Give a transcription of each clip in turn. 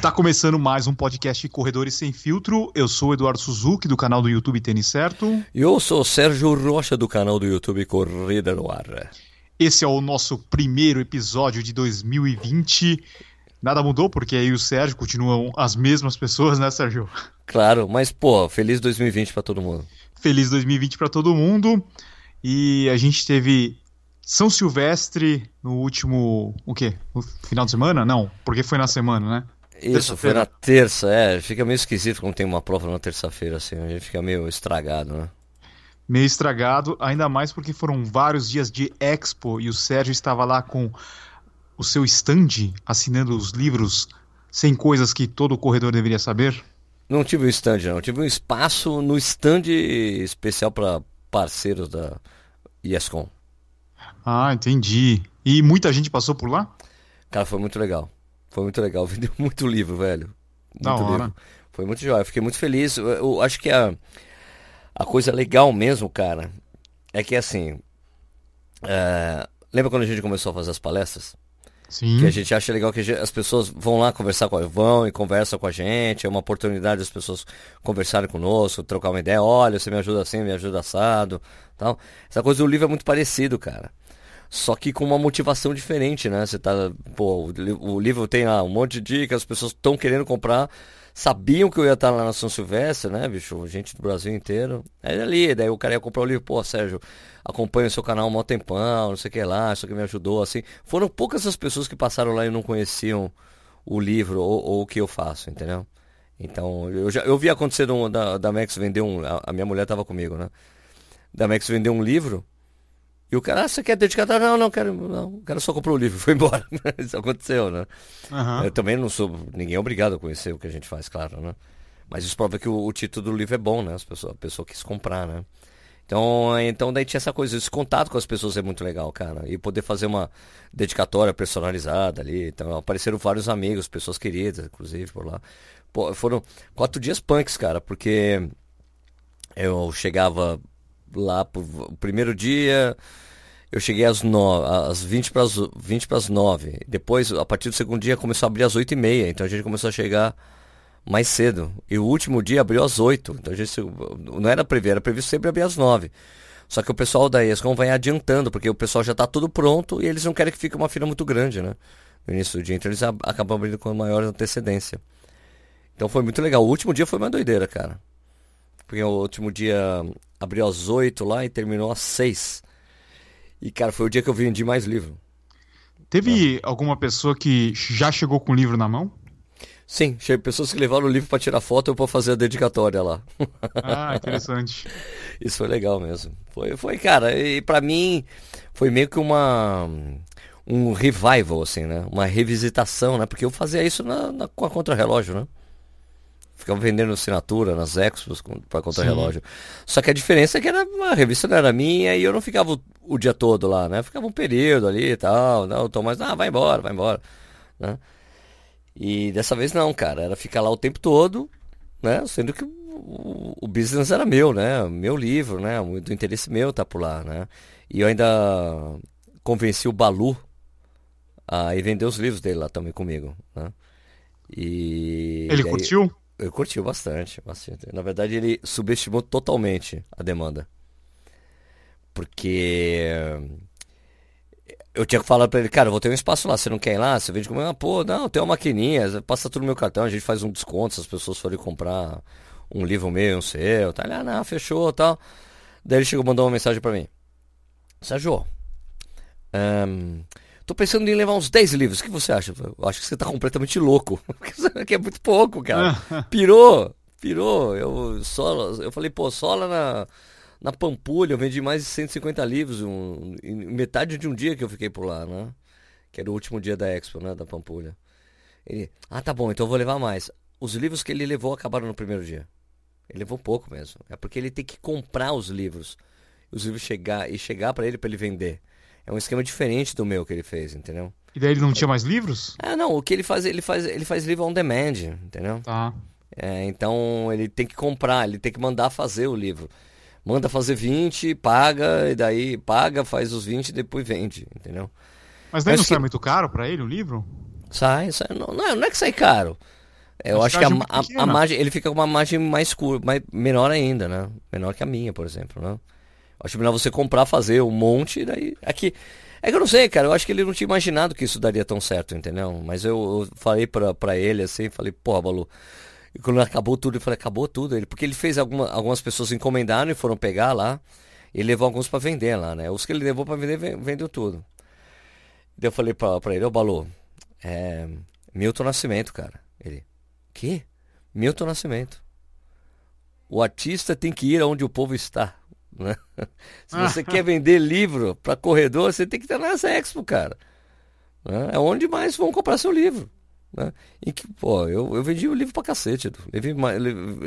Está começando mais um podcast Corredores Sem Filtro. Eu sou o Eduardo Suzuki, do canal do YouTube Tênis Certo. E eu sou o Sérgio Rocha, do canal do YouTube Corrida no Ar. Esse é o nosso primeiro episódio de 2020. Nada mudou, porque aí o Sérgio continuam as mesmas pessoas, né, Sérgio? Claro, mas, pô, feliz 2020 para todo mundo. Feliz 2020 para todo mundo. E a gente teve São Silvestre no último. O quê? No final de semana? Não, porque foi na semana, né? Isso, foi na terça, é. Fica meio esquisito quando tem uma prova na terça-feira, assim. A gente fica meio estragado, né? Meio estragado, ainda mais porque foram vários dias de expo e o Sérgio estava lá com o seu stand assinando os livros sem coisas que todo corredor deveria saber? Não tive um stand, não. tive um espaço no stand especial para parceiros da ESCOM. Ah, entendi. E muita gente passou por lá? Cara, foi muito legal. Foi muito legal. Vendeu muito livro, velho. Muito da hora. livro. Foi muito jóia. Fiquei muito feliz. Eu, eu acho que a, a coisa legal mesmo, cara, é que assim. É, lembra quando a gente começou a fazer as palestras? Sim. Que a gente acha legal que gente, as pessoas vão lá conversar com a vão e conversam com a gente. É uma oportunidade das pessoas conversarem conosco, trocar uma ideia. Olha, você me ajuda assim, me ajuda assado. Tal. Essa coisa do livro é muito parecido, cara. Só que com uma motivação diferente, né? Você tá. Pô, o, livro tem lá um monte de dicas, as pessoas estão querendo comprar sabiam que eu ia estar lá na São Silvestre, né, bicho? Gente do Brasil inteiro. Aí ali, daí o cara ia comprar o livro, pô, Sérgio, acompanha o seu canal um tempão, não sei o que lá, isso que me ajudou, assim. Foram poucas as pessoas que passaram lá e não conheciam o livro ou, ou o que eu faço, entendeu? Então, eu já eu vi acontecer um, da, da Max vender um. A, a minha mulher estava comigo, né? Da Max vender um livro. E o cara, ah, você quer dedicar? Não, não, quero, não, o cara só comprou o livro e foi embora. Isso aconteceu, né? Uhum. Eu também não sou, ninguém é obrigado a conhecer o que a gente faz, claro, né? Mas isso prova que o, o título do livro é bom, né? As pessoas, a pessoa quis comprar, né? Então, então daí tinha essa coisa, esse contato com as pessoas é muito legal, cara. E poder fazer uma dedicatória personalizada ali. Então apareceram vários amigos, pessoas queridas, inclusive, por lá. Pô, foram quatro dias punks, cara, porque eu chegava lá pro o primeiro dia, eu cheguei às, no, às 20 para as 20 para as 9. Depois, a partir do segundo dia, começou a abrir às 8 e meia. Então a gente começou a chegar mais cedo. E o último dia abriu às 8. Então a gente não era previsto, era previsto sempre abrir às 9. Só que o pessoal da ESCOM vai adiantando, porque o pessoal já está tudo pronto e eles não querem que fique uma fila muito grande, né? No início do dia. Então eles acabam abrindo com maior antecedência. Então foi muito legal. O último dia foi uma doideira, cara. Porque o último dia abriu às 8 lá e terminou às 6. E, cara, foi o dia que eu vendi mais livro. Teve é. alguma pessoa que já chegou com o livro na mão? Sim, pessoas que levaram o livro para tirar foto ou para fazer a dedicatória lá. Ah, interessante. Isso foi legal mesmo. Foi, foi cara, e para mim foi meio que uma um revival assim, né? Uma revisitação, né? Porque eu fazia isso na, na com a contra-relógio, né? Ficava vendendo assinatura nas expos para contra-relógio. Só que a diferença é que era, a revista não era minha e eu não ficava o, o dia todo lá, né? ficava um período ali e tal. Não, o Tomás, ah, vai embora, vai embora. Né? E dessa vez não, cara. Era ficar lá o tempo todo, né? Sendo que o, o business era meu, né? Meu livro, né? Do interesse meu tá por lá, né? E eu ainda convenci o Balu a ir vender os livros dele lá também comigo, né? E ele curtiu? Eu curtiu bastante, bastante. Na verdade, ele subestimou totalmente a demanda. Porque eu tinha que falar pra ele, cara, vou ter um espaço lá, você não quer ir lá? Você vende comigo? Ah, pô, não, tem uma maquininha, passa tudo no meu cartão, a gente faz um desconto se as pessoas forem comprar um livro meu, um seu, tá? Ele, ah, não, fechou, tal. Daí ele chegou, mandou uma mensagem para mim. Sérgio, um, Tô pensando em levar uns 10 livros. O que você acha? Eu acho que você tá completamente louco. que é muito pouco, cara. Pirou, pirou. Eu, só, eu falei, pô, só lá na, na Pampulha eu vendi mais de 150 livros. Um, em metade de um dia que eu fiquei por lá, né? Que era o último dia da Expo, né? Da Pampulha. Ele, ah, tá bom, então eu vou levar mais. Os livros que ele levou acabaram no primeiro dia. Ele levou pouco mesmo. É porque ele tem que comprar os livros. Os livros chegar e chegar para ele para ele vender. É um esquema diferente do meu que ele fez, entendeu? E daí ele não tinha mais livros? Ah, não. O que ele faz, ele faz, ele faz livro on demand, entendeu? Tá. É, então ele tem que comprar, ele tem que mandar fazer o livro. Manda fazer 20, paga, e daí paga, faz os 20 e depois vende, entendeu? Mas daí Mas não que... sai muito caro para ele o livro? Sai, sai. Não, não, é, é que sai caro. Eu acho que a, a, a, margem, ele fica com uma margem mais curta, mais, menor ainda, né? Menor que a minha, por exemplo, né? Acho melhor você comprar, fazer um monte, e daí. Aqui. É que eu não sei, cara. Eu acho que ele não tinha imaginado que isso daria tão certo, entendeu? Mas eu, eu falei pra, pra ele assim, falei, porra, Balu. E quando acabou tudo, eu falei, acabou tudo. Ele, porque ele fez alguma, algumas pessoas encomendaram e foram pegar lá. Ele levou alguns para vender lá, né? Os que ele levou para vender, vendeu tudo. Daí eu falei pra, ele, ô Balu, é. Milton Nascimento, cara. Ele, que? Milton Nascimento. O artista tem que ir aonde o povo está. Né? Se você quer vender livro para corredor, você tem que estar nessa expo, cara. Né? É onde mais vão comprar seu livro. Né? E que, pô, eu, eu vendi o livro pra cacete. Levi,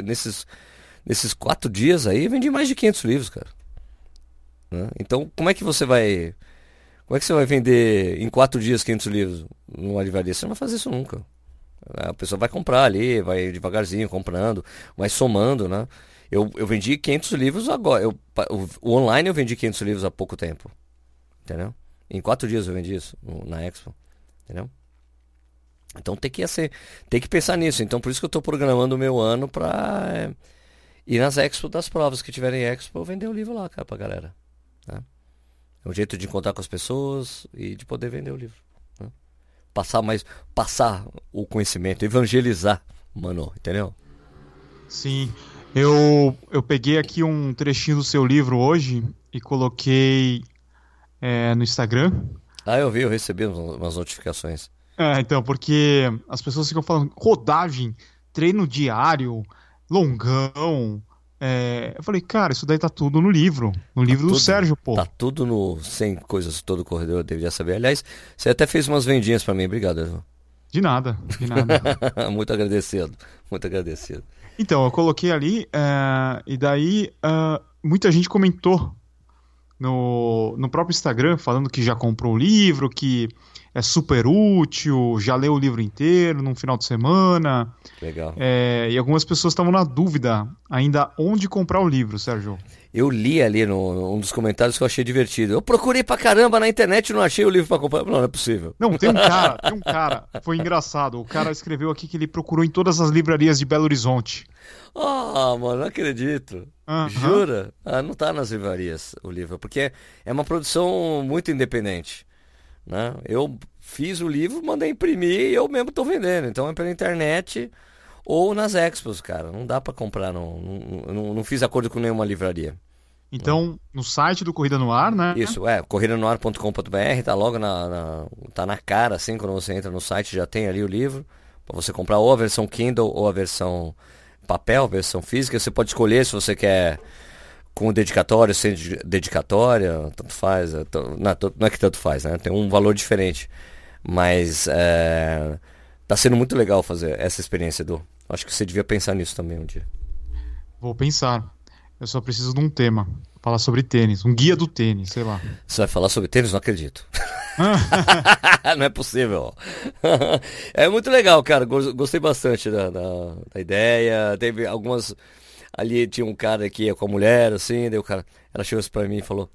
nesses, nesses quatro dias aí, eu vendi mais de 500 livros, cara. Né? Então, como é que você vai. Como é que você vai vender em quatro dias 500 livros numa livraria? Você não vai fazer isso nunca. A pessoa vai comprar ali, vai devagarzinho comprando, vai somando, né? Eu, eu vendi 500 livros agora. Eu, o, o, online eu vendi 500 livros há pouco tempo. Entendeu? Em quatro dias eu vendi isso na Expo. Entendeu? Então tem que, assim, tem que pensar nisso. Então por isso que eu estou programando o meu ano para é, ir nas Expo das provas que tiverem Expo, eu vender o livro lá, cara, pra galera. Né? É um jeito de encontrar com as pessoas e de poder vender o livro passar mais, passar o conhecimento, evangelizar, mano, entendeu? Sim. Eu, eu peguei aqui um trechinho do seu livro hoje e coloquei é, no Instagram. Ah, eu vi, eu recebi umas notificações. É, então, porque as pessoas ficam falando rodagem, treino diário, longão, é, eu falei, cara, isso daí tá tudo no livro. No tá livro tudo, do Sérgio, pô. Tá tudo no 100 coisas, todo corredor deveria saber. Aliás, você até fez umas vendinhas para mim, obrigado. De nada, de nada. muito agradecido, muito agradecido. Então, eu coloquei ali, uh, e daí uh, muita gente comentou no, no próprio Instagram, falando que já comprou o livro, que é super útil, já leu o livro inteiro num final de semana. Legal. É, e algumas pessoas estavam na dúvida ainda onde comprar o livro, Sérgio. Eu li ali no, um dos comentários que eu achei divertido. Eu procurei pra caramba na internet e não achei o livro pra comprar. Não, não é possível. Não, tem um cara, tem um cara. Foi engraçado. O cara escreveu aqui que ele procurou em todas as livrarias de Belo Horizonte. Ah, mano, não acredito. Uhum. Jura? Ah, não tá nas livrarias o livro, porque é uma produção muito independente. Né? Eu fiz o livro, mandei imprimir e eu mesmo estou vendendo. Então é pela internet ou nas expos, cara. Não dá para comprar, não, não, não, não, fiz acordo com nenhuma livraria. Então, no site do Corrida no Ar, né? Isso, é, corridanoar.com.br, tá logo na, na, tá na cara, assim, quando você entra no site, já tem ali o livro, para você comprar ou a versão Kindle ou a versão papel, versão física. Você pode escolher se você quer com dedicatória, sem dedicatória, tanto faz. É, não, não é que tanto faz, né? Tem um valor diferente. Mas é, tá sendo muito legal fazer essa experiência, do Acho que você devia pensar nisso também um dia. Vou pensar. Eu só preciso de um tema. Falar sobre tênis. Um guia do tênis, sei lá. Você vai falar sobre tênis? Não acredito. não é possível. é muito legal, cara. Gostei bastante da, da, da ideia. Teve algumas Ali tinha um cara que ia com a mulher, assim, daí o cara, ela chegou assim pra mim e falou,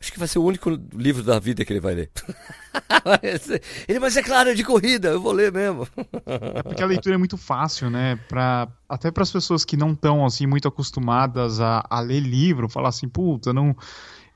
acho que vai ser o único livro da vida que ele vai ler. ele, mas é claro, é de corrida, eu vou ler mesmo. é porque a leitura é muito fácil, né? Pra, até para as pessoas que não estão assim muito acostumadas a, a ler livro, falar assim, puta, não,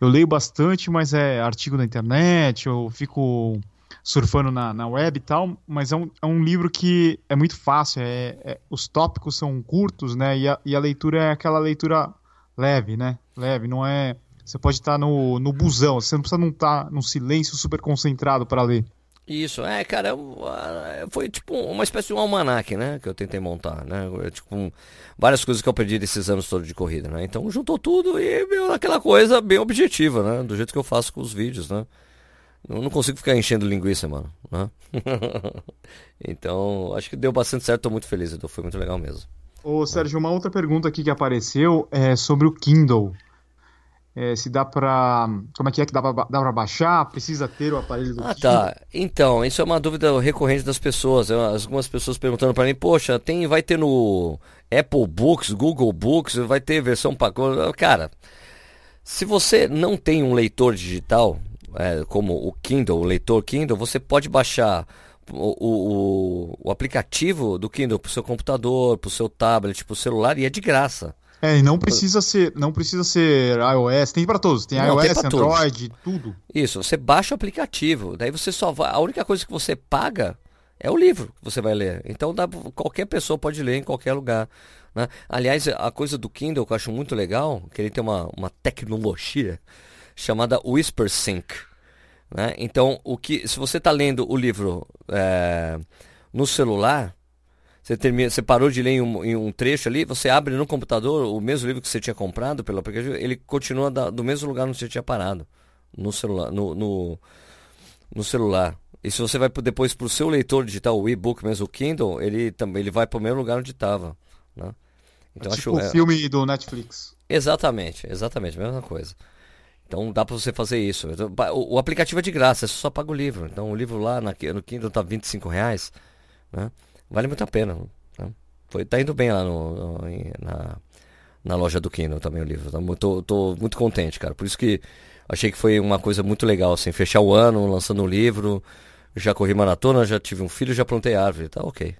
eu leio bastante, mas é artigo na internet, eu fico surfando na, na web e tal, mas é um, é um livro que é muito fácil, é, é os tópicos são curtos, né? E a, e a leitura é aquela leitura leve, né? Leve, não é. Você pode estar no, no busão, você não precisa não estar num silêncio super concentrado para ler. Isso, é, cara, é foi tipo uma espécie de um almanac, né, que eu tentei montar, né, tipo, várias coisas que eu perdi desses anos todos de corrida, né, então juntou tudo e veio aquela coisa bem objetiva, né, do jeito que eu faço com os vídeos, né, eu não consigo ficar enchendo linguiça, mano. Né? então, acho que deu bastante certo, tô muito feliz, Edu. Foi muito legal mesmo. Ô, Sérgio, uma outra pergunta aqui que apareceu é sobre o Kindle. É, se dá pra. Como é que é que dá pra baixar? Precisa ter o aparelho do Ah, tá. Então, isso é uma dúvida recorrente das pessoas. Algumas pessoas perguntando para mim, poxa, tem, vai ter no Apple Books, Google Books, vai ter versão para. Cara, se você não tem um leitor digital, é, como o Kindle, o leitor Kindle, você pode baixar o, o, o aplicativo do Kindle pro seu computador, pro seu tablet, pro celular, e é de graça. É, e não precisa ser, não precisa ser iOS, tem para todos, tem Não, tem iOS, pra Android, tudo. Isso, você baixa o aplicativo, daí você só vai. A única coisa que você paga é o livro que você vai ler. Então dá, qualquer pessoa pode ler em qualquer lugar. né? Aliás, a coisa do Kindle que eu acho muito legal, que ele tem uma, uma tecnologia chamada WhisperSync. Né? Então, o que, se você está lendo o livro é, no celular, você, termina, você parou de ler em um, em um trecho ali, você abre no computador o mesmo livro que você tinha comprado pelo aplicativo, ele continua da- do mesmo lugar onde você tinha parado. No celular. No, no, no celular. E se você vai depois para o seu leitor digital, o e-book mesmo, o Kindle, ele também ele vai para o mesmo lugar onde estava. Né? Então, tipo acho, o é- filme do Netflix. Exatamente, exatamente, mesma coisa. Então dá para você fazer isso. Então, O, o aplicativo é de graça, você só paga o livro. Então o livro lá na, no Kindle tá 25 reais, né? Vale muito a pena. né? Foi, tá indo bem lá no, no- na, na loja do Kindle também o livro. Tá Tô, tô muito contente, cara. Por isso que achei que foi uma coisa muito legal, assim, fechar o ano lançando um livro. Já corri maratona, já tive um filho, já plantei árvore, tá ok.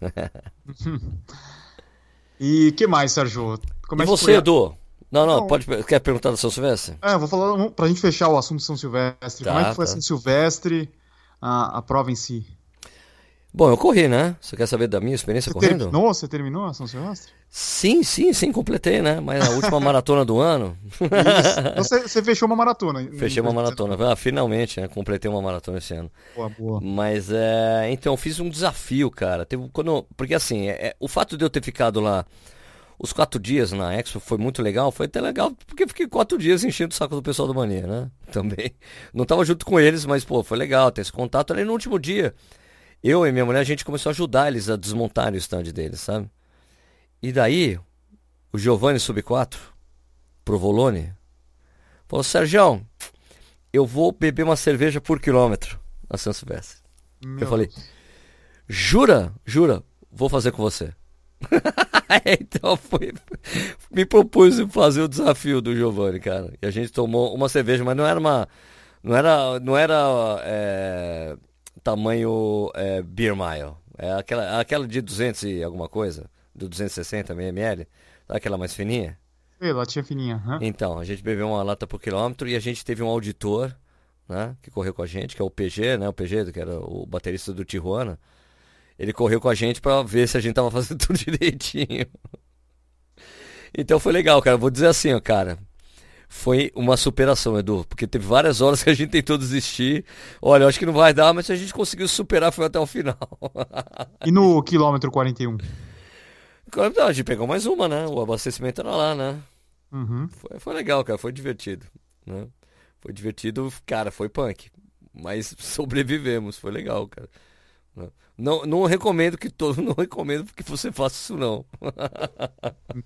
E que mais, Sérgio? Como e é que você, Edu? Não, não, Não. pode. Quer perguntar da São Silvestre? É, vou falar pra gente fechar o assunto São Silvestre. Tá, Como é que foi tá. São Silvestre, a, a prova em si? Bom, eu corri, né? Você quer saber da minha experiência Você correndo? terminou? Você terminou a São Silvestre? Sim, sim, sim, completei, né? Mas a última maratona do ano. Então você, você fechou uma maratona. fechei uma maratona. Ah, finalmente, né? Completei uma maratona esse ano. Boa, boa. Mas é. Então, eu fiz um desafio, cara. Teve, quando, porque assim, é- é- o fato de eu ter ficado lá os quatro dias na Expo foi muito legal. Foi até legal, porque fiquei quatro dias enchendo o saco do pessoal do Mania, né? Também. Não tava junto com eles, mas, pô, foi legal ter esse contato. Aí no último dia, eu e minha mulher, a gente começou a ajudar eles a desmontarem o stand deles, sabe? E daí, o Giovanni Sub 4, Provolone, falou: Sérgio, eu vou beber uma cerveja por quilômetro na São Silvestre. Meu Eu falei, jura? Jura? Vou fazer com você. então foi. Me propus fazer o desafio do Giovanni, cara. E a gente tomou uma cerveja, mas não era uma. Não era. Não era. é, tamanho é, Beer Mile. É aquela, aquela de 200 e alguma coisa. Do 260 ml. Sabe aquela mais fininha? Ei, latinha fininha. Então, a gente bebeu uma lata por quilômetro e a gente teve um auditor, né, que correu com a gente, que é o PG, né, o PG, que era o baterista do Tijuana. Ele correu com a gente pra ver se a gente tava fazendo tudo direitinho. Então foi legal, cara. Vou dizer assim, ó, cara. Foi uma superação, Edu, porque teve várias horas que a gente tentou desistir. Olha, eu acho que não vai dar, mas se a gente conseguiu superar, foi até o final. E no quilômetro 41? Claro, não, a gente pegou mais uma, né? O abastecimento era lá, né? Uhum. Foi, foi legal, cara. Foi divertido. Né? Foi divertido, cara. Foi punk. Mas sobrevivemos. Foi legal, cara. Né? Não, não recomendo que todo. Não recomendo que você faça isso, não.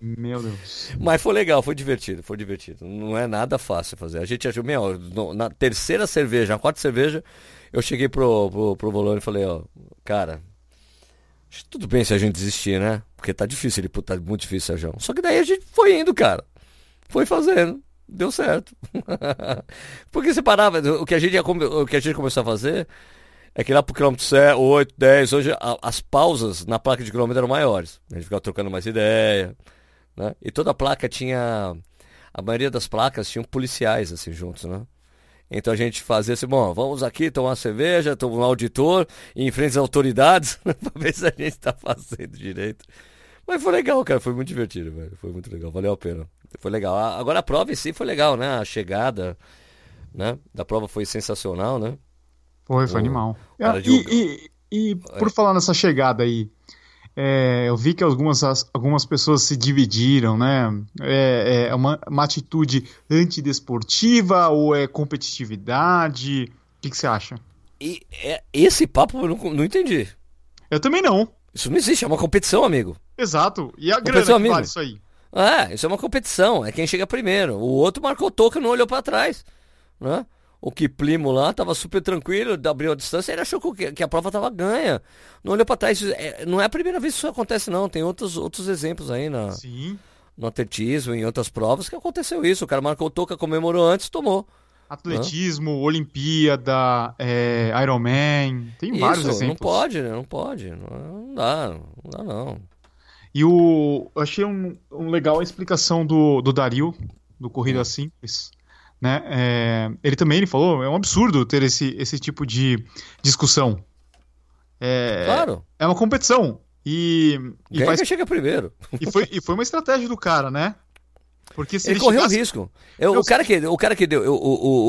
Meu Deus. Mas foi legal, foi divertido, foi divertido. Não é nada fácil fazer. A gente achou, meu, no- na terceira cerveja, na quarta cerveja, eu cheguei pro, pro, pro Volone e falei, ó, cara, tudo bem se a gente desistir, né? Porque tá difícil, ele tá muito difícil, Sérgio. Só que daí a gente foi indo, cara. Foi fazendo. Deu certo. Porque você parava, o que a gente, o que a gente começou a fazer é que lá pro quilômetro 8, 10, hoje a- as pausas na placa de quilômetro eram maiores. A gente ficava trocando mais ideia, né? E toda a placa tinha, a maioria das placas tinham policiais assim juntos, né? Então a gente fazia assim, bom, vamos aqui tomar cerveja, tomar um auditor, e em frente às autoridades, pra ver se a gente tá fazendo direito. Mas foi legal, cara, foi muito divertido, velho. Foi muito legal, valeu a pena. Foi legal. Agora a prova em si foi legal, né? A chegada, né? Da prova foi sensacional, né? Foi, foi O animal. de e, e- e por falar nessa chegada aí, é, eu vi que algumas, as- algumas pessoas se dividiram, né? É, é uma, uma atitude antidesportiva ou é competitividade? O que, que você acha? E é, esse papo eu não, não entendi. Eu também não. Isso não existe, é uma competição, amigo. Exato. E a grana que amigo. vale isso aí? É, isso é uma competição, é quem chega primeiro. O outro marcou toca e não olhou pra trás, né? O Kiplimo lá tava super tranquilo, abriu a distância, ele achou que, que a prova tava ganha. Não olhou pra trás. É- não é a primeira vez que isso acontece, não. Tem outros, outros exemplos aí na, Sim. no atletismo, em outras provas, que aconteceu isso. O cara marcou toca, comemorou antes, tomou. Atletismo, Olimpíada, é, Ironman, tem Isso, vários não exemplos. pode, né? Não pode. Não, não dá, não dá não. E o, eu achei um, um legal a explicação do, do Dario, do Corrida Hum. Simples. Né? É, ele também ele falou, é um absurdo ter esse, esse tipo de discussão. É, Claro. é uma competição. E, e, Ganha faz- que chega primeiro. e foi, e foi uma estratégia do cara, né? Porque se Ele, ele, correu chegasse- risco. Eu- Eu o, cara que, o cara que deu, o,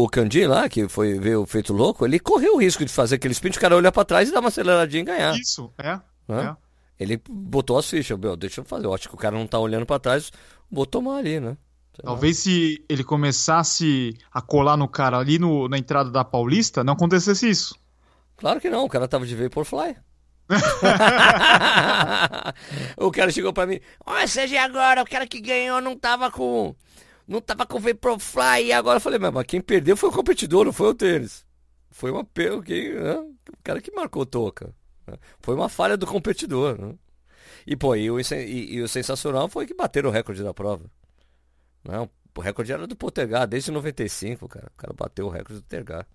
o, o Candi lá, que foi ver o feito louco, ele correu o risco de fazer aquele sprint, o cara olhar pra trás e dar uma aceleradinha e ganhar. Isso, é. é. Ele botou as fichas, meu, deixa eu fazer. Eu acho que o cara não tá olhando pra trás, vou tomar ali, né? Talvez se ele começasse a colar no cara ali no- na entrada da Paulista, não acontecesse isso. Claro que não, o cara tava de Vaporfly. o cara chegou pra mim, ó, seja agora, o cara que ganhou não tava com. Não tava com Vaporfly. E agora eu falei, mas quem perdeu foi o competidor, não foi o tênis. Foi uma quem, né? o cara que marcou toca. né? Foi uma falha do competidor. né? E pô, e o, e- e o sensacional foi que bateram o recorde da prova. Não, o recorde era do Potergar desde 95, cara. O cara bateu o recorde do Potergar.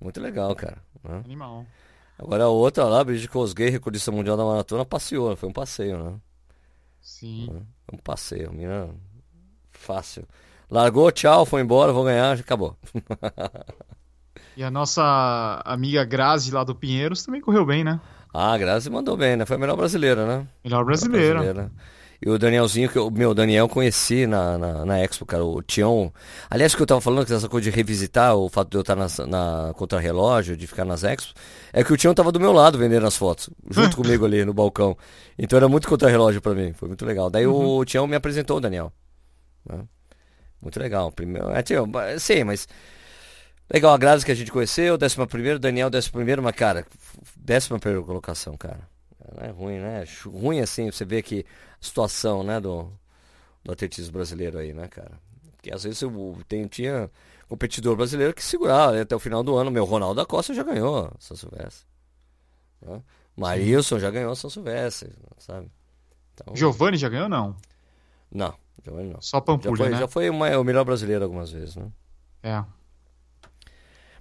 Muito legal, cara. né? Animal. Agora a outra lá, Brigitte Kosgei, recordista mundial da maratona, passeou, foi um passeio, né? Sim. Foi um passeio, menina fácil. Largou, tchau, foi embora, vou ganhar, acabou. E a nossa amiga Grazi lá do Pinheiros também correu bem, né? Ah, a Grazi mandou bem, né? Foi a melhor brasileira, né? Melhor brasileira. Brasileira. E o Danielzinho, que eu, meu, Daniel conheci na, na, na Expo, cara, o Tião. Aliás, que eu tava falando que essa coisa de revisitar o fato de eu estar nas- na, contra-relógio, de ficar nas Expo, é que o Tião tava do meu lado vendendo as fotos, junto comigo ali no balcão. Então era muito contra-relógio pra mim, foi muito legal. Daí o Tião me apresentou o Daniel. né? Muito legal. Primeiro, é, Tião, ba- sim, mas. Legal, a Grazi que a gente conheceu, décima primeiro, Daniel décimo primeiro, mas cara, décima primeira colocação, cara. Não é ruim, né? Chu- Ruim assim, você vê que a situação, né, do, do atletismo brasileiro aí, né, cara? Porque às vezes eu tem, tinha competidor brasileiro que segurava né, até o final do ano. Meu Ronaldo da Costa já ganhou São Silvestre. Né? Marilson já ganhou São Silvestre, sabe? Então, Giovanni já ganhou, não? não, Giovanni não. Só Já Pampulha, foi, né? já foi uma- o melhor brasileiro algumas vezes, né? É.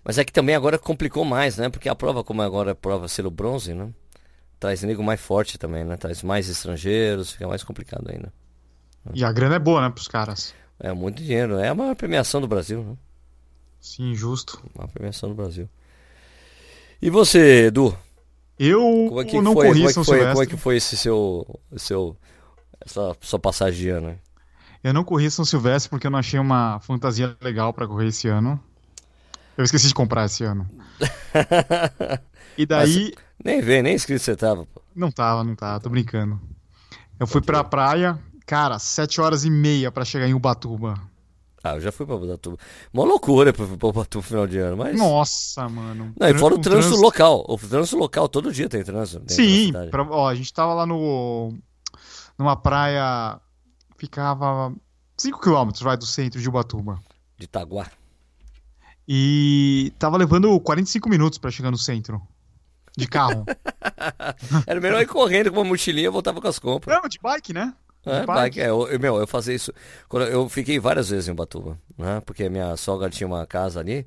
Mas é que também agora complicou mais, né? Porque a prova, como agora é prova selo bronze, né? Traz nego mais forte também, né? Traz mais estrangeiros, fica mais complicado ainda. E a grana é boa, né, pros caras. É muito dinheiro, é a maior premiação do Brasil, né? Sim, justo. A maior premiação do Brasil. E você, Edu? Eu Como é que não foi? corri Como é São foi, Silvestre. como é que foi esse seu, seu essa sua passagem de ano? aí? Eu não corri São Silvestre porque eu não achei uma fantasia legal pra correr esse ano. Eu esqueci de comprar esse ano. E daí. Nem vê, nem inscrito você tava, pô. Não tava, não tava, tô brincando. Eu fui pra praia, cara, sete horas e meia pra chegar em Ubatuba. Ah, eu já fui pra Ubatuba. Uma loucura pra, pra Ubatuba no final de ano, mas... Nossa, mano. Não, e fora o trânsito local. O trânsito local, todo dia tem trânsito. Sim, pra- ó, a gente tava lá no. numa praia. Ficava 5 km vai do centro de Ubatuba. De Itaguá. E tava levando 45 minutos pra chegar no centro. De carro. Era melhor ir correndo com uma mochilinha e voltava com as compras. Não, de bike, né? De É, bike. É, eu, eu- meu, eu fazia isso. Eu fiquei várias vezes em Ubatuba, né? Porque minha sogra tinha uma casa ali.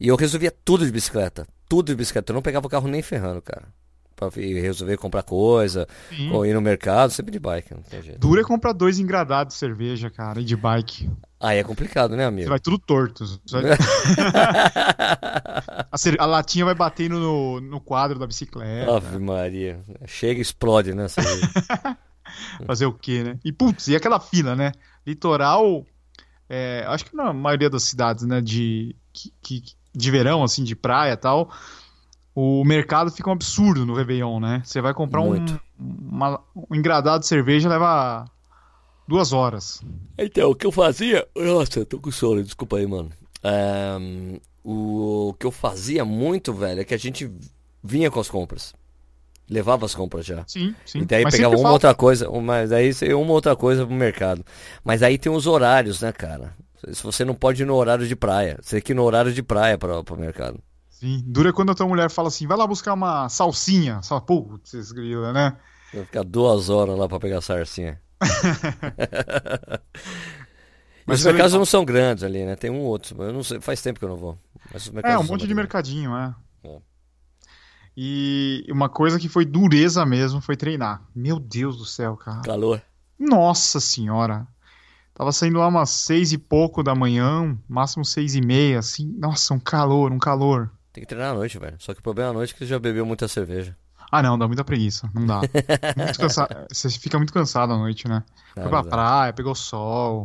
E eu resolvia tudo de bicicleta. Tudo de bicicleta. Eu não pegava o carro nem ferrando, cara. Pra resolver comprar coisa, Sim. ou ir no mercado, sempre de bike, não tem jeito. Dura é comprar dois engradados de cerveja, cara, e de bike. Aí é complicado, né, Você amigo? vai tudo torto. Você vai- a, cer- a latinha vai batendo no, no quadro da bicicleta. Ave Maria. Chega e explode, né? Fazer o quê, né? E putz, e aquela fila, né? Litoral, é, acho que na maioria das cidades, né, de, que, que- de verão, assim, de praia e tal, o mercado fica um absurdo no Réveillon, né? Você vai comprar um, uma- um engradado de cerveja, leva duas horas. Então, o que eu fazia. Nossa, eu tô com sono, desculpa aí, mano. O que eu fazia muito, velho, é que a gente vinha com as compras. Levava as compras já. Sim, sim. E daí Mas pegava uma falta. outra coisa, mas aí seria uma outra coisa pro mercado. Mas aí tem os horários, né, cara? Se você não pode ir no horário de praia, você tem que ir no horário de praia para o mercado. Sim, dura quando a tua mulher fala assim, vai lá buscar uma salsinha. Só, putz, grila, né? Vai ficar duas horas lá pra pegar a sarcinha. Mas os é mercados não são grandes ali, né? Tem um ou outro. mas Eu não sei, faz tempo que eu não vou. É, um monte de grandes. mercadinho, é. É. E uma coisa que foi dureza mesmo foi treinar. Meu Deus do céu, cara. Calor. Nossa senhora. Tava saindo lá umas seis e pouco da manhã, máximo seis e meia, assim. Nossa, um calor, um calor. Tem que treinar à noite, velho. Só que o problema à noite é que você já bebeu muita cerveja. Ah, não, dá muita preguiça. Não dá. Você fica muito cansado à noite, né? Foi pra praia, pegou sol.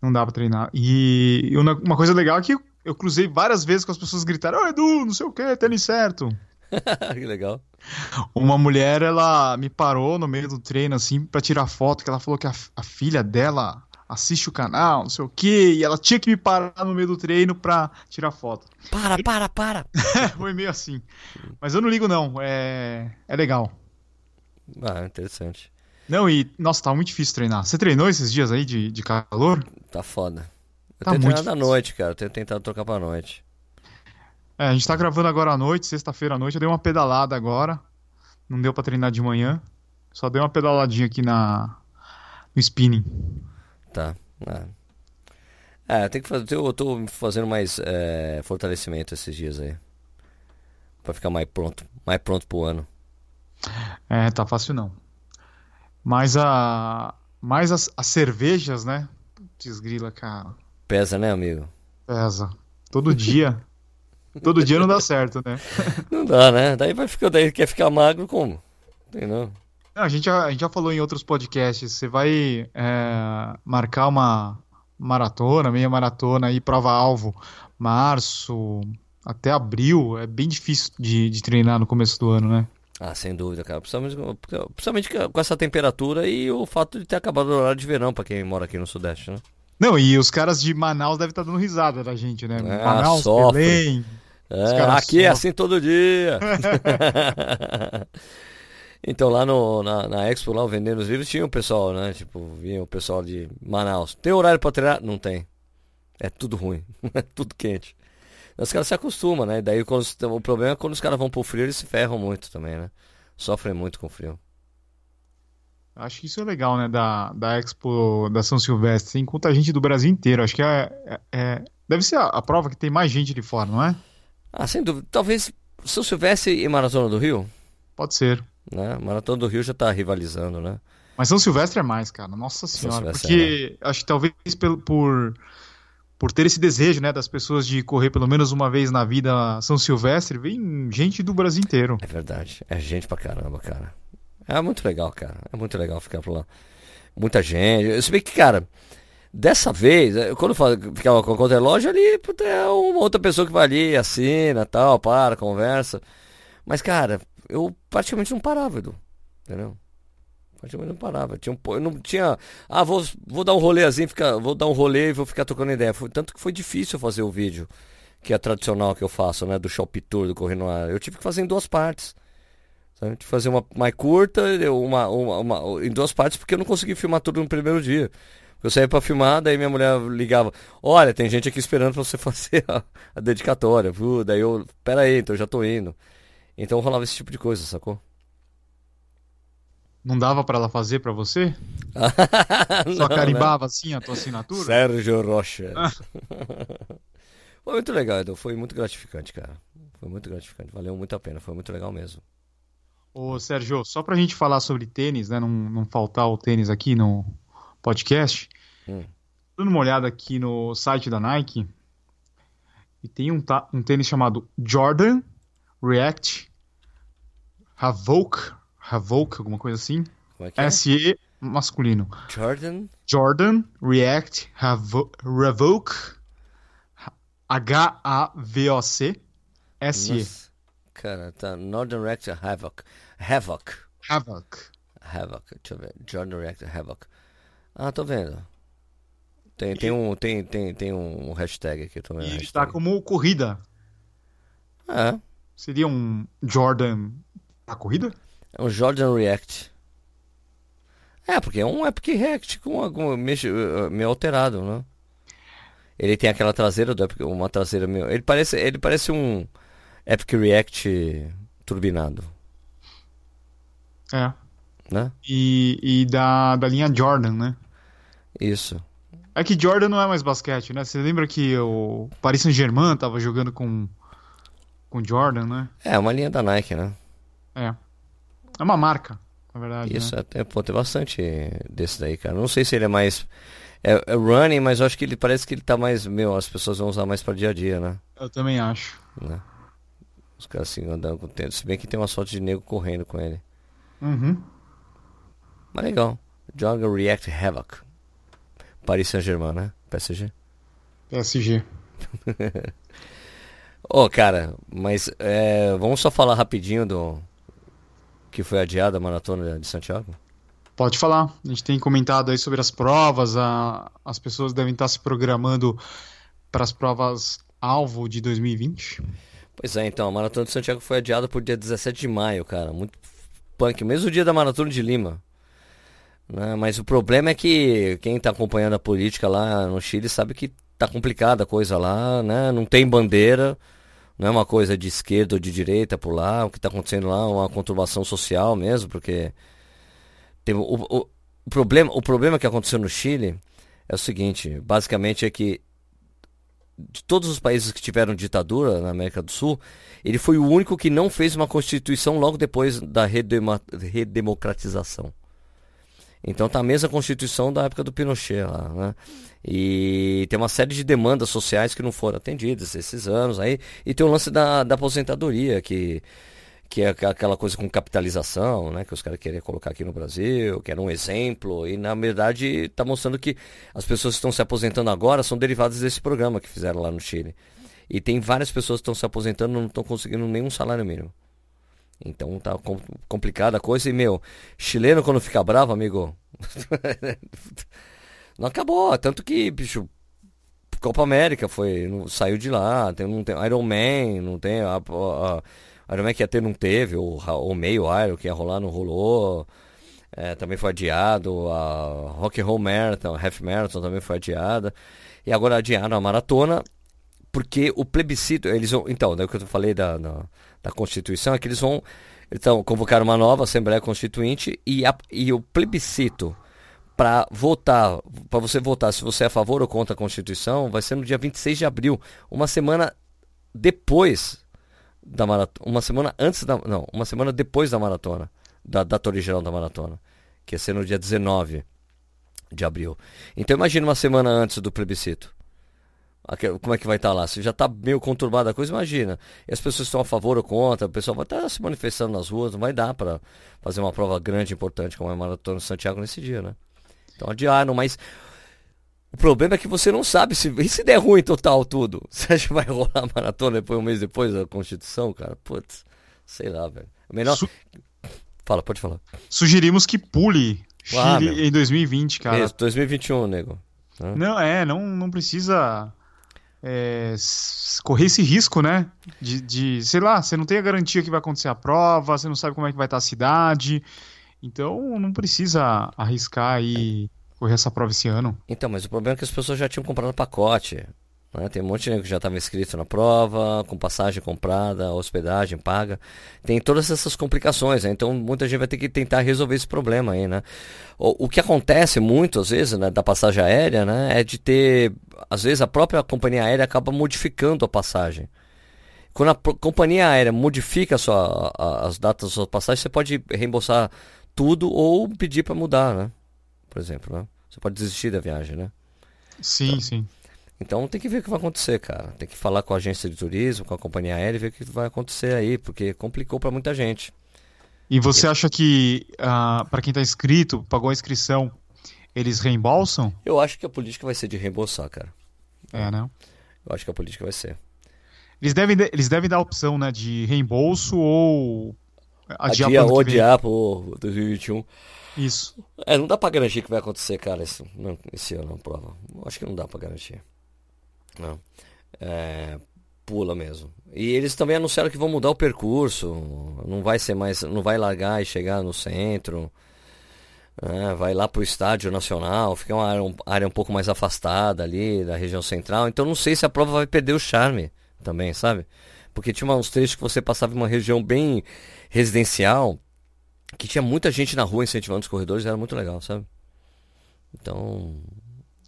Não dá pra treinar. E uma coisa legal é que eu cruzei várias vezes com as pessoas gritaram: Ô Edu, não sei o que, tênis certo. que legal. Uma mulher, ela me parou no meio do treino, assim, pra tirar foto, que ela falou que a, a filha dela assiste o canal, não sei o quê, e ela tinha que me parar no meio do treino pra tirar foto. Para, para, para. Foi meio assim. Mas eu não ligo, não. É, é legal. Ah, interessante. Não, e, nossa, tá muito difícil treinar. Você treinou esses dias aí de, de calor? Tá foda. Eu Tá tenho muito treinado à noite, cara. Eu tenho tentado trocar pra noite. É, a gente tá gravando agora à noite, sexta-feira à noite. Eu dei uma pedalada agora. Não deu pra treinar de manhã. Só dei uma pedaladinha aqui na no spinning. Tá. Ah. É, tem que fazer. Eu tô fazendo mais é, fortalecimento esses dias aí. Pra ficar mais pronto. Mais pronto pro ano. É, tá fácil não. Mas a mais as, as cervejas, né? Putz, grila, cara. Pesa, né, amigo? Pesa. Todo dia. Todo dia não dá certo, né? Não dá, né? Daí vai ficar. Daí quer ficar magro como? Entendeu? Não, a gente já, a gente já falou em outros podcasts. Você vai é, marcar uma maratona, meia maratona aí, prova-alvo, março até abril. É bem difícil de, de treinar no começo do ano, né? Ah, sem dúvida, cara. Principalmente, principalmente com essa temperatura e o fato de ter acabado o horário de verão pra quem mora aqui no Sudeste, né? Não, e os caras de Manaus devem estar dando risada da gente, né? É, Manaus, sofre. Belém. É, aqui é sofrem. assim todo dia. então lá no, na, na Expo, lá vendendo os livros, tinha o pessoal, né? Tipo, vinha o pessoal de Manaus. Tem horário pra treinar? Não tem. É tudo ruim. É tudo quente. Os caras se acostumam, né? Daí quando, o problema é quando os caras vão pro frio, eles se ferram muito também, né? Sofrem muito com frio. Acho que isso é legal, né? Da, da Expo da São Silvestre. Tem muita gente do Brasil inteiro. Acho que é, é- é- deve ser a, a prova que tem mais gente de fora, não é? Ah, sem dúvida. Talvez São Silvestre e Maratona do Rio, Pode ser. Né? Maratona do Rio já tá rivalizando, né? Mas São Silvestre é mais, cara. Nossa senhora. Silvestre Porque acho que talvez pelo- por, por ter esse desejo, né, das pessoas de correr pelo menos uma vez na vida São Silvestre, vem gente do Brasil inteiro. É verdade. É gente pra caramba, cara. É muito legal, cara. É muito legal ficar por lá. Muita gente. Se bem que, cara, dessa vez, eh, quando eu ficava com conta relógio ali, é uma outra pessoa que vai ali, assina, tal, para, conversa. Mas, cara, eu praticamente não parava, Edu. Entendeu? Praticamente não parava. Tinha um, eu não tinha. Ah, vou, vou dar um rolezinho, ficar, vou dar um rolê e vou ficar trocando ideia. Foi, tanto que foi difícil fazer o vídeo, que é tradicional que eu faço, né? Do Shop Tour, do Correndo Ar. Eu tive que fazer em duas partes. Sabe? Tive que fazer uma mais curta, uma, uma, uma- em duas partes, porque eu não consegui filmar tudo no primeiro dia. Eu saí pra filmar, daí minha mulher ligava, olha, tem gente aqui esperando pra você fazer a, a dedicatória? Daí eu, pera aí, então eu já tô indo. Então rolava esse tipo de coisa, sacou? Não dava pra ela fazer pra você? Só Não, carimbava assim a tua assinatura? Sérgio Rocha. foi muito legal, Edu. Foi muito gratificante, cara. Foi muito gratificante. Valeu muito a pena. Foi muito legal mesmo. Ô, Sérgio, só pra gente falar sobre tênis, né? Não, não faltar o tênis aqui no podcast. Hum. Dando uma olhada aqui no site da Nike. E tem um, um tênis chamado Jordan React Havoc. Havoc, alguma coisa assim. Como é que é? SE masculino. Jordan. Jordan React Havo- Revoke H-A-V-O-C SE. Cara, tá. Northern Reactor Havoc. Havoc. Havoc. Havoc. Deixa eu ver. Jordan Reactor Havoc. Ah, tô vendo. Tem, tem, um, tem, tem, tem um hashtag aqui, tô vendo. E está como corrida. É. Seria um Jordan a corrida? É um Jordan React. É, porque é um Epic React com algum meio, eh, meio alterado, né? Ele tem aquela traseira do Epic, uma traseira meio. Ele parece, ele parece um Epic React turbinado, É. né? E, e da, da linha Jordan, né? Isso. É que Jordan não é mais basquete, né? Você lembra que o Paris Saint-Germain tava jogando com com Jordan, né? É, uma linha da Nike, né? É. É uma marca, na verdade. Isso, né? até, pô, tem bastante desse daí, cara. Não sei se ele é mais. É, é running, mas eu acho que ele parece que ele tá mais. Meu, as pessoas vão usar mais pra dia a dia, né? Eu também acho. né? Os caras assim andando com o tênis. Se bem que tem uma sorte de nego correndo com ele. Uhum. Mas legal. Joga React Havoc. Paris Saint-Germain, né? PSG. PSG. Ô, cara, mas é, vamos só falar rapidinho do que foi adiada a maratona de Santiago? Pode falar. A gente tem comentado aí sobre as provas. A, as pessoas devem estar se programando para as provas alvo de 2020. Pois é, então, a maratona de Santiago foi adiada por dia 17 de maio, cara. Muito punk, mesmo dia da maratona de Lima. Né? Mas o problema é que quem está acompanhando a política lá no Chile sabe que tá complicada a coisa lá, né? Não tem bandeira, não é uma coisa de esquerda ou de direita por lá. O que está acontecendo lá é uma conturbação social mesmo, porque tem o, o, o problema, o problema que aconteceu no Chile é o seguinte, basicamente é que de todos os países que tiveram ditadura na América do Sul, ele foi o único que não fez uma constituição logo depois da redema, redemocratização. Então tá a mesma constituição da época do Pinochet lá, né? E tem uma série de demandas sociais que não foram atendidas esses anos aí. E tem o lance da, da aposentadoria, que, que é aquela coisa com capitalização, né? Que os caras queriam colocar aqui no Brasil, que era um exemplo. E na verdade está mostrando que as pessoas que estão se aposentando agora são derivadas desse programa que fizeram lá no Chile. E tem várias pessoas que estão se aposentando e não estão conseguindo nenhum salário mínimo. Então tá com, complicada a coisa. E, meu, chileno quando fica bravo, amigo. não acabou. Tanto que, bicho, Copa América foi. Não, saiu de lá. Tem, não tem Iron Man, não tem. A, a, a Iron Man que ia ter, não teve. O, o meio Iron que ia rolar, não rolou. É, também foi adiado. A Rock and Roll Marathon, Half Marathon também foi adiada. E agora adiaram a maratona. Porque o plebiscito, eles. Então, daí o que eu falei da, da, da Constituição é que eles vão. Então, convocar uma nova Assembleia Constituinte e, a, e o plebiscito para votar, para você votar se você é a favor ou contra a Constituição, vai ser no dia 26 de abril, uma semana depois da maratona, uma semana antes da, não, uma semana depois da maratona, da data original da maratona, que ia ser no dia 19 de abril. Então imagina uma semana antes do plebiscito. Como é que vai estar lá? Se já está meio conturbada a coisa, imagina. E as pessoas estão a favor ou contra, o pessoal vai estar se manifestando nas ruas, não vai dar para fazer uma prova grande, importante como é a Maratona de Santiago nesse dia, né? Então adiaram, mas o problema é que você não sabe se, e se der ruim total tudo. Você acha que vai rolar a maratona depois, um mês depois da Constituição, cara? Putz, sei lá, velho. Melhor. Su... Fala, pode falar. Sugerimos que pule Chile ah, em 2020, cara. Isso, 2021, nego. Não, é, não, não precisa é, correr esse risco, né? De, de, sei lá, você não tem a garantia que vai acontecer a prova, você não sabe como é que vai estar a cidade. Então não precisa arriscar e correr essa prova esse ano. Então, mas o problema é que as pessoas já tinham comprado pacote. Né? Tem um monte de gente que já estava inscrito na prova, com passagem comprada, hospedagem paga. Tem todas essas complicações, né? então muita gente vai ter que tentar resolver esse problema aí, né? O, o que acontece muito, às vezes, né, da passagem aérea, né, é de ter, às vezes a própria companhia aérea acaba modificando a passagem. Quando a companhia aérea modifica a sua, a, as datas da sua passagem, você pode reembolsar tudo ou pedir para mudar, né? Por exemplo, né? Você pode desistir da viagem, né? Sim, então, sim. Então tem que ver o que vai acontecer, cara. Tem que falar com a agência de turismo, com a companhia aérea e ver o que vai acontecer aí, porque complicou para muita gente. E você e... acha que, ah, para quem está inscrito, pagou a inscrição, eles reembolsam? Eu acho que a política vai ser de reembolsar, cara. É, não? Eu acho que a política vai ser. Eles devem, eles devem dar a opção, né, de reembolso ou adiar Adia, ou adiar pro 2021. Isso. É, não dá pra garantir que vai acontecer, cara, esse, não, esse ano, a prova. Acho que não dá pra garantir. Não. É, pula mesmo. E eles também anunciaram que vão mudar o percurso. Não vai ser mais. Não vai largar e chegar no centro. É, vai lá pro estádio nacional, fica uma área, uma área um pouco mais afastada ali da região central. Então não sei se a prova vai perder o charme também, sabe? Porque tinha uns trechos que você passava em uma região bem residencial, que tinha muita gente na rua incentivando os corredores, era muito legal, sabe? Então,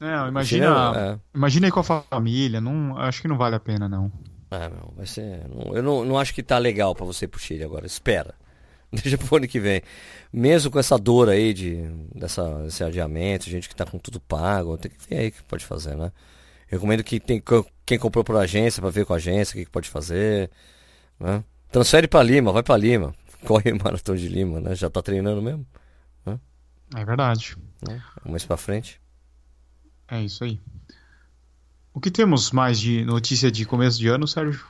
Não, imagina, é. imagina aí com a família, não, acho que não vale a pena não. Ah, não, vai ser, não, eu não, não acho que tá legal para você ir pro Chile agora, espera. Deixa pro ano que vem. Mesmo com essa dor aí de, dessa, desse adiamento, gente que tá com tudo pago, tem que ver aí o que pode fazer, né? Recomendo que tem, quem comprou por agência para ver com a agência o que, que pode fazer. Né? Transfere para Lima, vai para Lima. Corre maratona de Lima, né? Já tá treinando mesmo. Né? É verdade. Né? Um mês para frente. É isso aí. O que temos mais de notícia de começo de ano, Sérgio?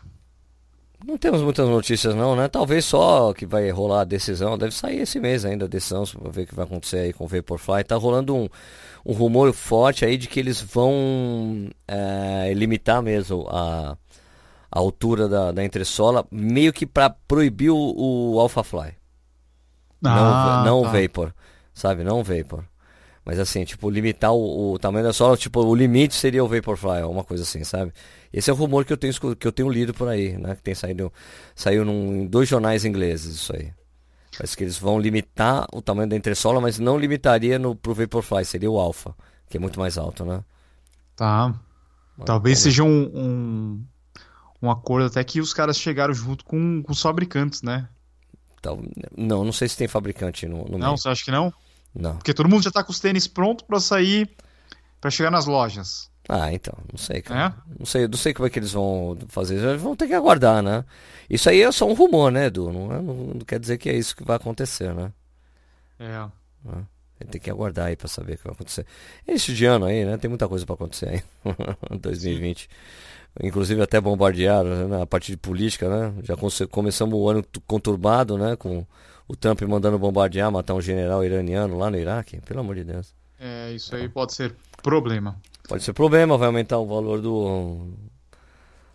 Não temos muitas notícias não, né? Talvez só que vai rolar a decisão, deve sair esse mês ainda a decisão, para ver o que vai acontecer aí com o Vaporfly. Tá rolando um, um rumor forte aí de que eles vão é, limitar mesmo a, a altura da, da entressola, meio que para proibir o, o AlphaFly. Ah, não não tá. o Vapor, sabe? Não o Vapor. Mas assim, tipo, limitar o, o, tamanho da sola, tipo, o limite seria o Vaporfly, uma coisa assim, sabe? Esse é o rumor que eu tenho, que eu tenho lido por aí, né? Que tem saído, saiu num, em dois jornais ingleses isso aí. Parece que eles vão limitar o tamanho da entressola, mas não limitaria no, pro Vaporfly, seria o Alpha, que é muito mais alto, né? Tá. Mas, Talvez seja um, um, um, acordo até que os caras chegaram junto com, com os fabricantes, né? Então, não, não sei se tem fabricante no, no Não, meio. você acha que não? Não. Porque todo mundo já tá com os tênis pronto para sair, para chegar nas lojas. Ah, então, não sei, cara. É? Não sei, não sei como é que eles vão fazer. Eles vão ter que aguardar, né? Isso aí é só um rumor, né, Edu? Não, não, não quer dizer que é isso que vai acontecer, né? É. Né? Tem que aguardar aí para saber o que vai acontecer. Esse de ano aí, né? Tem muita coisa para acontecer aí. 2020. Sim. Inclusive até bombardearam né? a parte de política, né? Já começamos o ano conturbado, né? Com o Trump mandando bombardear, matar um general iraniano lá no Iraque. Pelo amor de Deus. É, isso aí pode ser problema. Pode ser problema, vai aumentar o valor do,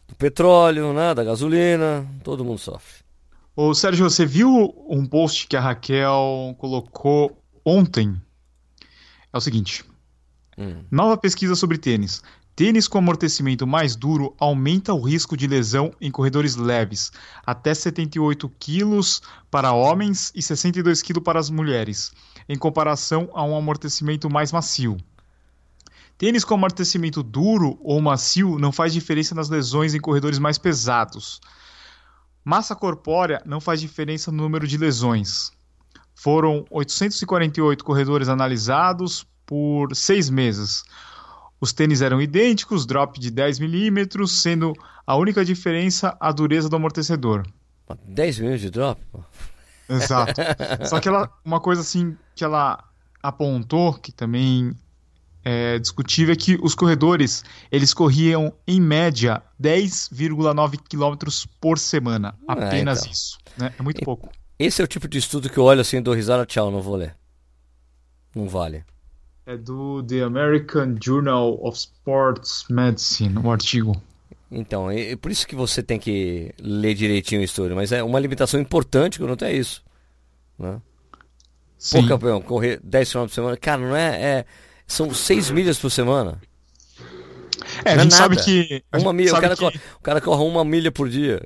do petróleo, né, da gasolina, todo mundo sofre. Ô Sérgio, você viu um post que a Raquel colocou ontem? É o seguinte: hum. nova pesquisa sobre tênis. Tênis com amortecimento mais duro aumenta o risco de lesão em corredores leves, até 78 quilos para homens e 62 quilos para as mulheres, em comparação a um amortecimento mais macio. Tênis com amortecimento duro ou macio não faz diferença nas lesões em corredores mais pesados. Massa corpórea não faz diferença no número de lesões. Foram 848 corredores analisados por seis meses. Os tênis eram idênticos, drop de 10 milímetros, sendo a única diferença a dureza do amortecedor. 10 milímetros de drop? Exato. Só que ela, uma coisa assim que ela apontou, que também é discutível, é que os corredores eles corriam em média 10,9 km por semana. Ah, Apenas então. isso. Né? É muito pouco. Esse é o tipo de estudo que eu olho assim, dou risada, tchau, não vou ler. Não vale. É do The American Journal of Sports Medicine, o artigo. Então, é por isso que você tem que ler direitinho a história, mas é uma limitação importante que não tem isso. Né? Sim. Pô, campeão, correr 10 km por semana, cara, não é, é são 6 milhas por semana. É, a gente é sabe que. Uma milha, o, cara que... corre, o cara corre uma milha por dia.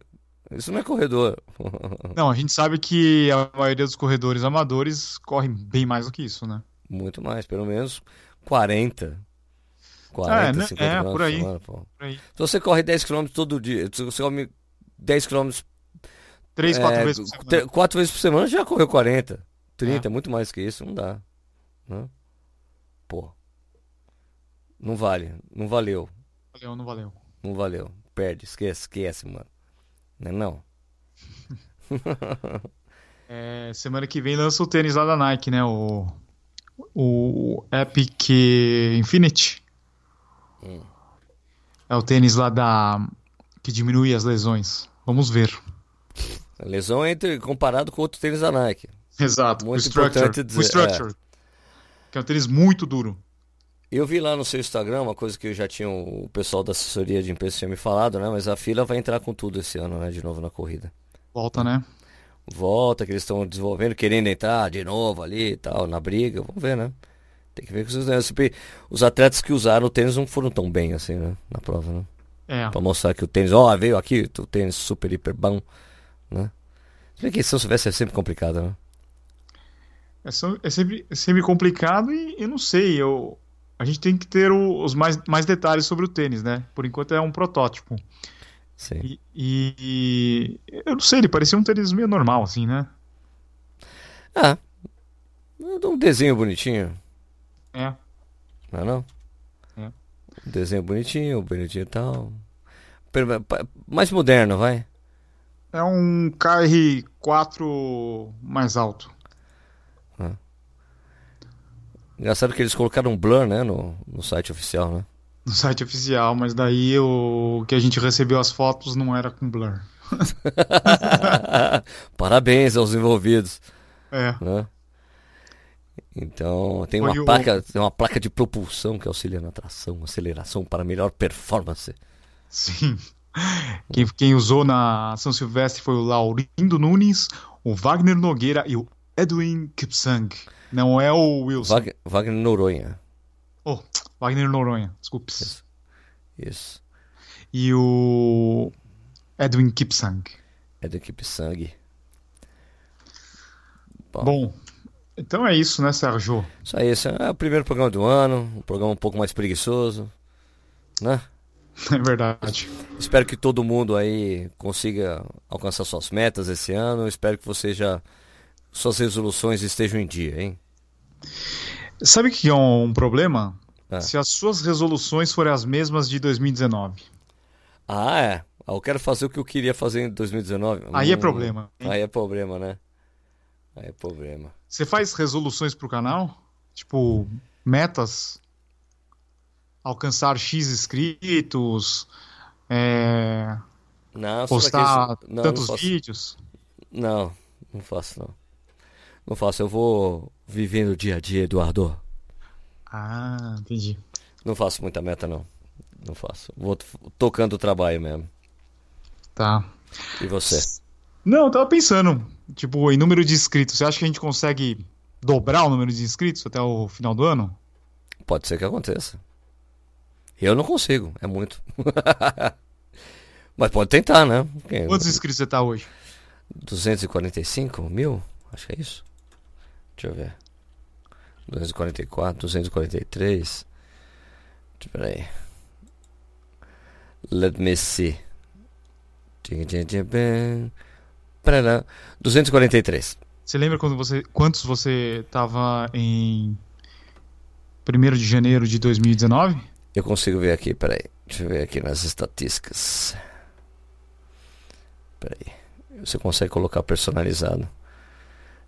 Isso não é corredor. Não, a gente sabe que a maioria dos corredores amadores correm bem mais do que isso, né? Muito mais, pelo menos 40. 40, é, 50 é, por aí, semana, por aí. Se você corre 10 km todo dia, se você corre 10 km 3, 4 é, vezes por semana. 4 vezes por semana já correu 40, 30, é. muito mais que isso, não dá. Né? Pô. Não vale, não valeu. Valeu, não valeu. Não valeu. Perde, esquece, esquece, mano. Não é não? é, semana que vem lança o tênis lá da Nike, né? O o Epic Infinity. Hum. É o tênis lá da que diminui as lesões. Vamos ver. A lesão é entre comparado com outro tênis da Nike. Exato. Muito o importante dizer. O Structure. É. Que é um tênis muito duro. Eu vi lá no seu Instagram uma coisa que eu já tinha o pessoal da assessoria de imprensa tinha me falado, né? Mas a fila vai entrar com tudo esse ano, né? De novo na corrida. Volta, né? Volta, que eles estão desenvolvendo, querendo entrar de novo ali e tal, na briga. Vamos ver, né? Tem que ver que os, os atletas que usaram o tênis não foram tão bem assim, né? Na prova, né? É. Pra mostrar que o tênis, ó, oh, veio aqui, o tênis super, hiper bom, né? Se bem que se eu soubesse é sempre complicado, né? É, é, sempre, é sempre complicado e eu não sei, eu, a gente tem que ter o- os mais, mais detalhes sobre o tênis, né? Por enquanto é um protótipo. Sim. E, e- eu não sei, ele parecia um tênis meio normal, assim, né? Ah, um desenho bonitinho, É. não é não? É. Um desenho bonitinho, bonitinho e tal. Mais moderno, vai. É um KR4 mais alto. Engraçado que eles colocaram um blur, né, no, no site oficial, né? No site oficial, mas daí o que a gente recebeu as fotos não era com blur. Parabéns aos envolvidos, É. né? Então, tem Foi uma o- placa, tem uma placa de propulsão que auxilia na tração, aceleração para melhor performance. Sim. Quem, quem usou na São Silvestre foi o Laurindo Nunes, o Wagner Nogueira e o Edwin Kipsang. Não é o Wilson. Wag- Wagner Noronha. Oh, Wagner Noronha, desculpe. Isso. E o Edwin Kipsang. Equipe sangue. Bom. Bom, então é isso, né, Sérgio? Isso aí, esse é o primeiro programa do ano, um programa um pouco mais preguiçoso, né? É verdade. Espero que todo mundo aí consiga alcançar suas metas esse ano. Espero que você já suas resoluções estejam em dia, hein? Sabe o que é um problema? Ah. Se as suas resoluções forem as mesmas de 2019. Ah, é. Ah, Eu quero fazer o que eu queria fazer em 2019. Aí é Hum, problema. hein? Aí é problema, né? Aí é problema. Você faz resoluções pro canal? Tipo, metas? Alcançar X inscritos? É, Não, postar não, tantos não vídeos? Não, não faço não. Não faço, eu vou vivendo o dia a dia, Eduardo. Ah, entendi. Não faço muita meta não. Não faço. Vou tocando o trabalho mesmo. Tá. E você? Não, eu tava pensando, tipo, em número de inscritos. Você acha que a gente consegue dobrar o número de inscritos até o final do ano? Pode ser que aconteça. Eu não consigo, é muito. Mas pode tentar, né? Quantos inscritos você tá hoje? 245 mil? Acho que é isso. Deixa eu ver. 244, 243. Espera aí. Let me see. Tchim, tchim, tchim, bem. Parará. 243. Você lembra quando você, quantos você tava em 1 de janeiro de 2019? Eu consigo ver aqui, peraí. Deixa eu ver aqui nas estatísticas. Peraí. Você consegue colocar personalizado.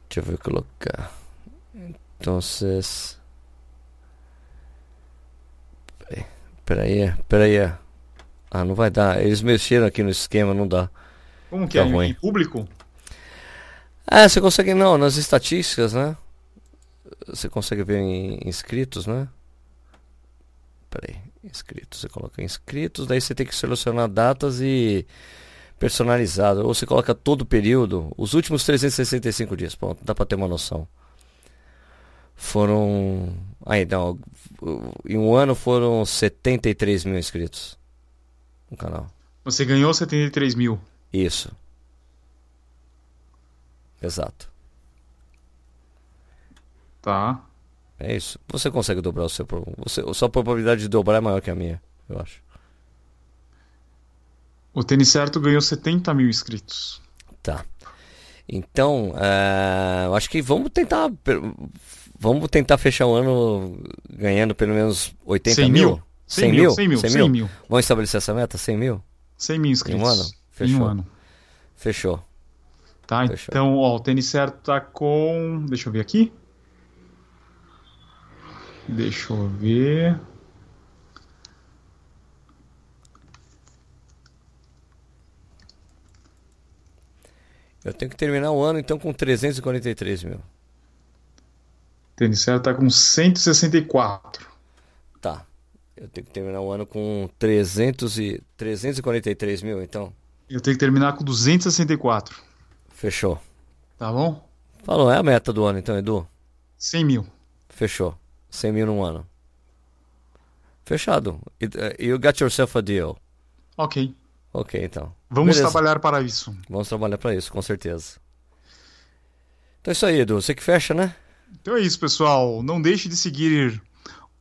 Deixa eu ver colocar. Então, Peraí. Peraí, peraí. Ah, não vai dar. Eles mexeram aqui no esquema, não dá. Como que Tá é? Ruim. Em público? Ah, você consegue não, nas estatísticas, né? Você consegue ver em inscritos, né? Peraí, inscritos. Você coloca inscritos, daí você tem que selecionar datas e personalizado. Ou você coloca todo o período, os últimos 365 dias, pronto, dá pra ter uma noção. Foram. Aí, não. Em um ano foram 73 mil inscritos no canal. Você ganhou 73 mil. Isso. Exato. Tá. É isso. Você consegue dobrar o seu. Você, a sua probabilidade de dobrar é maior que a minha, eu acho. O Tênis Certo ganhou 70 mil inscritos. Tá. Então, eu acho que vamos tentar. Vamos tentar fechar o ano ganhando pelo menos 80 100 mil? mil? 100 mil, 100 mil, 100 mil. Vamos estabelecer essa meta? 100 mil? 100 mil inscritos. Em um ano? Em Fechou. um ano. Fechou. Tá, Fechou. então, ó, o Tênis Certo tá com... Deixa eu ver aqui. Deixa eu ver... Eu tenho que terminar o ano então com 343 mil. O Tênis Certo tá com 164. Tá. Eu tenho que terminar o ano com 300 e... 343 mil, então. Eu tenho que terminar com 264. Fechou. Tá bom? Falou, é a meta do ano então, Edu? 100 mil. Fechou. 100 mil num ano. Fechado. Uh, You got yourself a deal. Ok. Ok, então. Vamos Beleza. trabalhar para isso. Vamos trabalhar pra isso, com certeza. Então é isso aí, Edu. Você que fecha, né? Então é isso, pessoal. Não deixe de seguir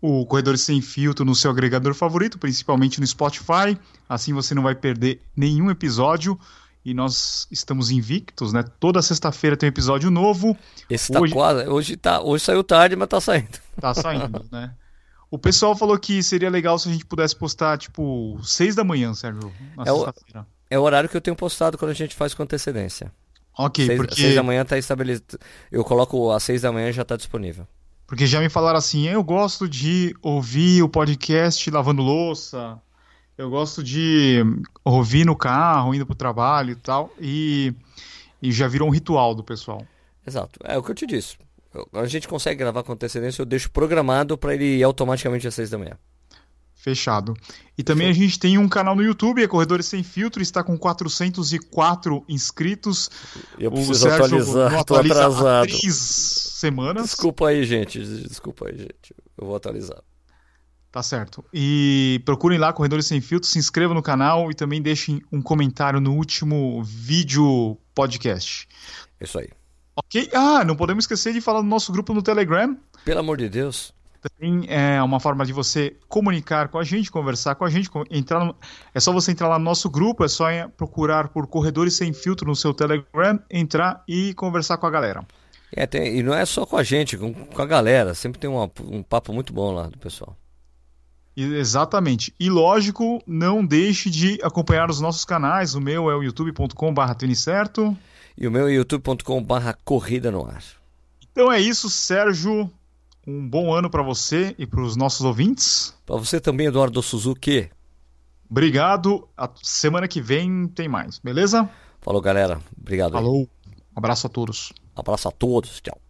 o Corredores Sem Filtro no seu agregador favorito, principalmente no Spotify. Assim você não vai perder nenhum episódio. E nós estamos invictos, né? Toda sexta-feira tem um episódio novo. Esse tá hoje... quase. Hoje, tá... hoje saiu tarde, mas tá saindo. Tá saindo, né? O pessoal falou que seria legal se a gente pudesse postar, tipo, seis da manhã, Sérgio, na é sexta-feira. O... É o horário que eu tenho postado quando a gente faz com antecedência. Ok, seis, porque... Seis da manhã tá estabelecido. Eu coloco às seis da manhã já tá disponível. Porque já me falaram assim, eu gosto de ouvir o podcast lavando louça, eu gosto de ouvir no carro, indo pro trabalho e tal, e, e já virou um ritual do pessoal. Exato, é o que eu te disse. a gente consegue gravar com antecedência, eu deixo programado para ele ir automaticamente às seis da manhã. Fechado. E também Fechou. a gente tem um canal no YouTube, é Corredores Sem Filtro, está com 404 inscritos. Eu preciso o Sérgio atualizar, atualiza atrasado. três semanas. Desculpa aí, gente. Desculpa aí, gente. Eu vou atualizar. Tá certo. E procurem lá Corredores Sem Filtro, se inscrevam no canal e também deixem um comentário no último vídeo podcast. Isso aí. Ok? Ah, não podemos esquecer de falar do nosso grupo no Telegram. Pelo amor de Deus. Também é uma forma de você comunicar com a gente, conversar com a gente. Entrar no... É só você entrar lá no nosso grupo, é só procurar por Corredores Sem Filtro no seu Telegram, entrar e conversar com a galera. É, tem... e não é só com a gente, com, com a galera. Sempre tem uma, um papo muito bom lá do pessoal. Exatamente. E lógico, não deixe de acompanhar os nossos canais. O meu é o youtube.com.br certo E o meu é youtube.com.br corrida no ar. Então é isso, Sérgio. Um bom ano para você e para os nossos ouvintes. Para você também, Eduardo Suzuki. Obrigado. A semana que vem tem mais, beleza? Falou, galera. Obrigado. Falou. Aí. Abraço a todos. Abraço a todos. Tchau.